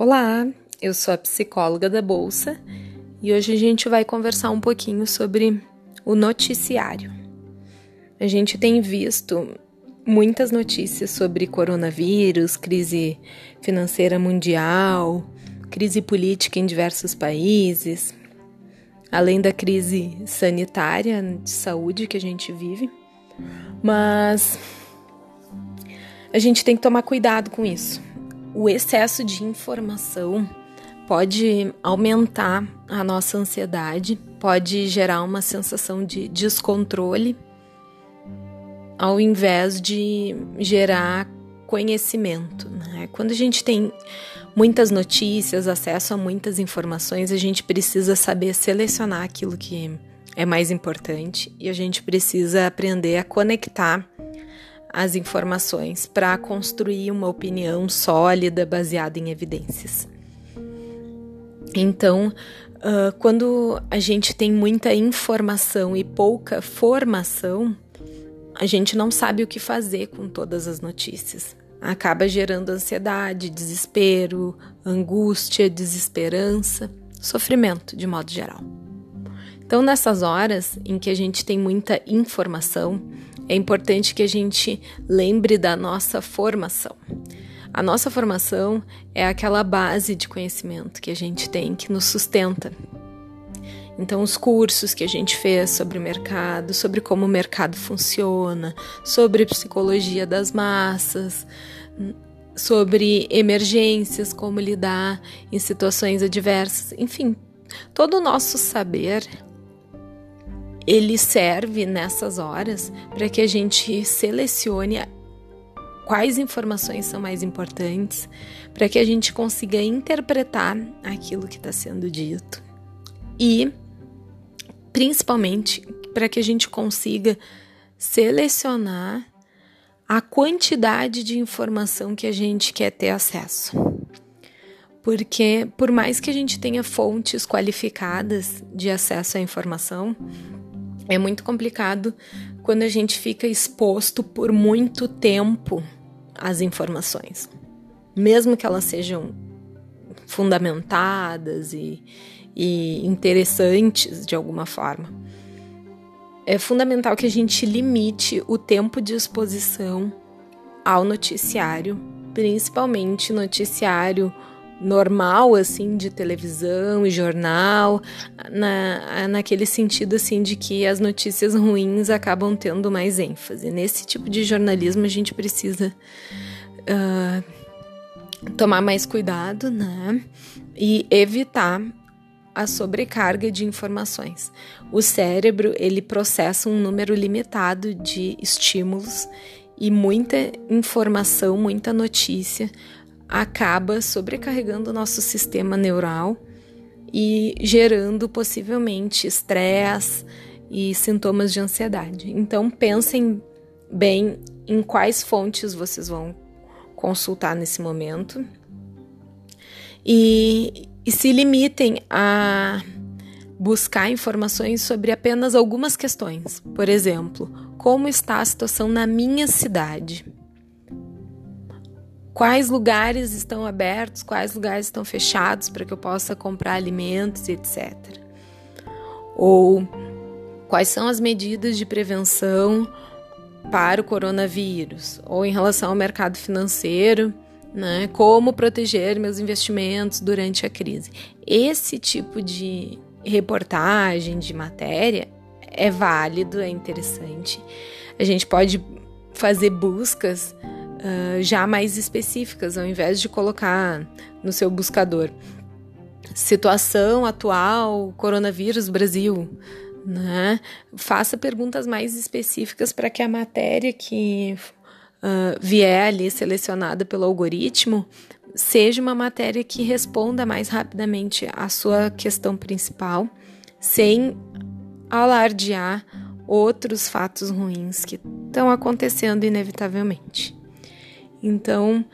Olá, eu sou a psicóloga da Bolsa e hoje a gente vai conversar um pouquinho sobre o noticiário. A gente tem visto muitas notícias sobre coronavírus, crise financeira mundial, crise política em diversos países, além da crise sanitária de saúde que a gente vive. Mas a gente tem que tomar cuidado com isso o excesso de informação pode aumentar a nossa ansiedade, pode gerar uma sensação de descontrole, ao invés de gerar conhecimento. Né? Quando a gente tem muitas notícias, acesso a muitas informações, a gente precisa saber selecionar aquilo que é mais importante e a gente precisa aprender a conectar as informações para construir uma opinião sólida baseada em evidências. Então, uh, quando a gente tem muita informação e pouca formação, a gente não sabe o que fazer com todas as notícias. Acaba gerando ansiedade, desespero, angústia, desesperança, sofrimento de modo geral. Então, nessas horas em que a gente tem muita informação, é importante que a gente lembre da nossa formação. A nossa formação é aquela base de conhecimento que a gente tem que nos sustenta. Então, os cursos que a gente fez sobre o mercado, sobre como o mercado funciona, sobre psicologia das massas, sobre emergências, como lidar em situações adversas, enfim, todo o nosso saber ele serve nessas horas para que a gente selecione quais informações são mais importantes, para que a gente consiga interpretar aquilo que está sendo dito e, principalmente, para que a gente consiga selecionar a quantidade de informação que a gente quer ter acesso. Porque, por mais que a gente tenha fontes qualificadas de acesso à informação, é muito complicado quando a gente fica exposto por muito tempo às informações, mesmo que elas sejam fundamentadas e, e interessantes de alguma forma. É fundamental que a gente limite o tempo de exposição ao noticiário, principalmente noticiário normal assim de televisão e jornal na, naquele sentido assim de que as notícias ruins acabam tendo mais ênfase. Nesse tipo de jornalismo a gente precisa uh, tomar mais cuidado né e evitar a sobrecarga de informações. O cérebro ele processa um número limitado de estímulos e muita informação muita notícia acaba sobrecarregando o nosso sistema neural e gerando possivelmente estresse e sintomas de ansiedade. Então pensem bem em quais fontes vocês vão consultar nesse momento e, e se limitem a buscar informações sobre apenas algumas questões. Por exemplo, como está a situação na minha cidade? Quais lugares estão abertos, quais lugares estão fechados para que eu possa comprar alimentos, etc. Ou quais são as medidas de prevenção para o coronavírus, ou em relação ao mercado financeiro, né, como proteger meus investimentos durante a crise. Esse tipo de reportagem, de matéria, é válido, é interessante. A gente pode fazer buscas uh, já mais específicas, ao invés de colocar no seu buscador situação atual, coronavírus Brasil. Né? Faça perguntas mais específicas para que a matéria que uh, vier ali selecionada pelo algoritmo seja uma matéria que responda mais rapidamente à sua questão principal, sem alardear outros fatos ruins que estão acontecendo inevitavelmente. Então,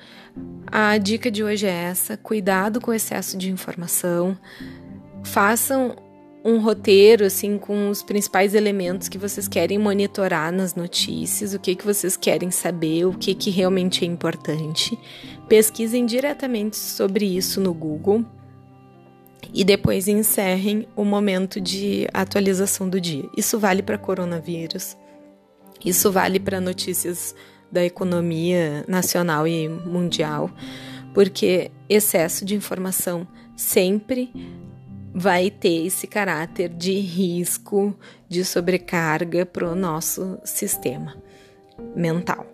a dica de hoje é essa: cuidado com o excesso de informação. Façam um roteiro assim com os principais elementos que vocês querem monitorar nas notícias, o que que vocês querem saber, o que que realmente é importante. Pesquisem diretamente sobre isso no Google e depois encerrem o momento de atualização do dia. Isso vale para coronavírus. Isso vale para notícias da economia nacional e mundial, porque excesso de informação sempre vai ter esse caráter de risco, de sobrecarga para o nosso sistema mental.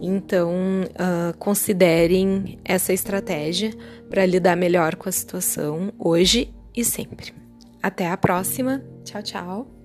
Então, uh, considerem essa estratégia para lidar melhor com a situação hoje e sempre. Até a próxima. Tchau, tchau.